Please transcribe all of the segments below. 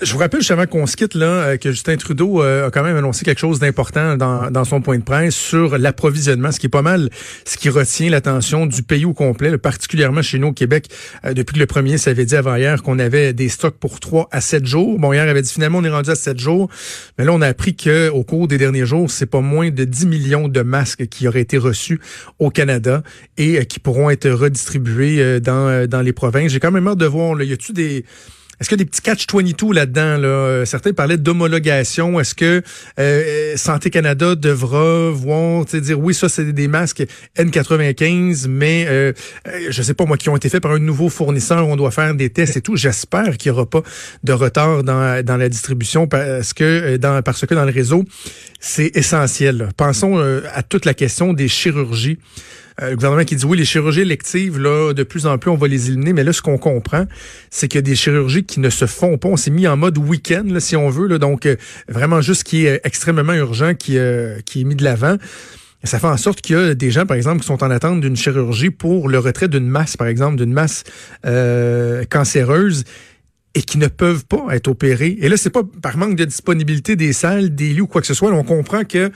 Je vous rappelle justement qu'on se quitte euh, que Justin Trudeau euh, a quand même annoncé quelque chose d'important dans, son point de presse sur l'approvisionnement, ce qui est pas mal ce qui retient l'attention du pays au complet, particulièrement chez nous au Québec. Euh, depuis que le premier s'avait dit avant hier qu'on avait des stocks pour 3 à 7 jours. Bon, hier avait dit finalement on est rendu à 7 jours, mais là on a appris que au cours des derniers jours, c'est pas moins de 10 millions de masques qui auraient été reçus au Canada et qui pourront être redistribués dans, dans les provinces. J'ai quand même hâte de voir, là, y a-tu des est-ce qu'il y a des petits catch-22 là-dedans? Là? Euh, certains parlaient d'homologation. Est-ce que euh, Santé Canada devra voir, dire oui, ça, c'est des masques N95, mais euh, euh, je sais pas moi, qui ont été faits par un nouveau fournisseur, on doit faire des tests et tout. J'espère qu'il n'y aura pas de retard dans, dans la distribution parce que dans, parce que dans le réseau, c'est essentiel. Pensons à toute la question des chirurgies. Euh, le gouvernement qui dit oui, les chirurgies électives, là, de plus en plus, on va les éliminer. Mais là, ce qu'on comprend, c'est qu'il y a des chirurgies qui ne se font pas. On s'est mis en mode week-end, là, si on veut. Là, donc, euh, vraiment juste ce qui est extrêmement urgent, qui, euh, qui est mis de l'avant. Ça fait en sorte qu'il y a des gens, par exemple, qui sont en attente d'une chirurgie pour le retrait d'une masse, par exemple, d'une masse cancéreuse et qui ne peuvent pas être opérés. Et là, c'est pas par manque de disponibilité des salles, des lits ou quoi que ce soit. on comprend que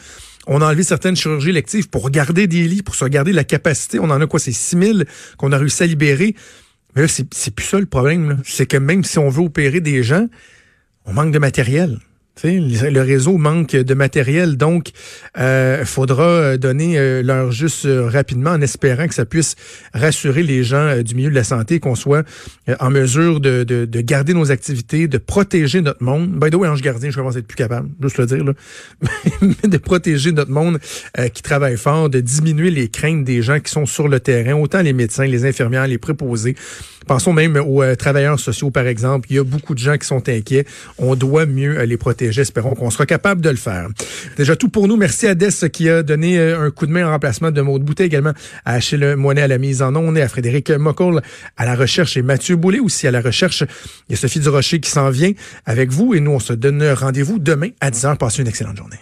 on a enlevé certaines chirurgies électives pour garder des lits, pour se garder la capacité. On en a quoi? C'est 6 000 qu'on a réussi à libérer. Mais là, c'est plus ça le problème. C'est que même si on veut opérer des gens, on manque de matériel le réseau manque de matériel, donc il euh, faudra euh, donner euh, leur juste rapidement en espérant que ça puisse rassurer les gens du milieu de la santé, qu'on soit en mesure de, de, de, garder nos activités, de protéger notre monde. By the way, Ange Gardien, je commence à être plus capable, juste le dire, là. de protéger notre monde qui travaille fort, de diminuer les craintes des gens qui sont sur le terrain, autant les médecins, les infirmières, les préposés. Pensons même aux travailleurs sociaux, par exemple. Il y a beaucoup de gens qui sont inquiets. On doit mieux les protéger J'espère qu'on sera capable de le faire. Déjà tout pour nous. Merci à Des qui a donné euh, un coup de main en remplacement de Maud Boutet, également à Achille Moinet à la mise en onde et à Frédéric Mocoll à la recherche et Mathieu Boulay aussi à la recherche. Il y a Sophie Durocher qui s'en vient avec vous et nous, on se donne rendez-vous demain à 10h. Passez une excellente journée.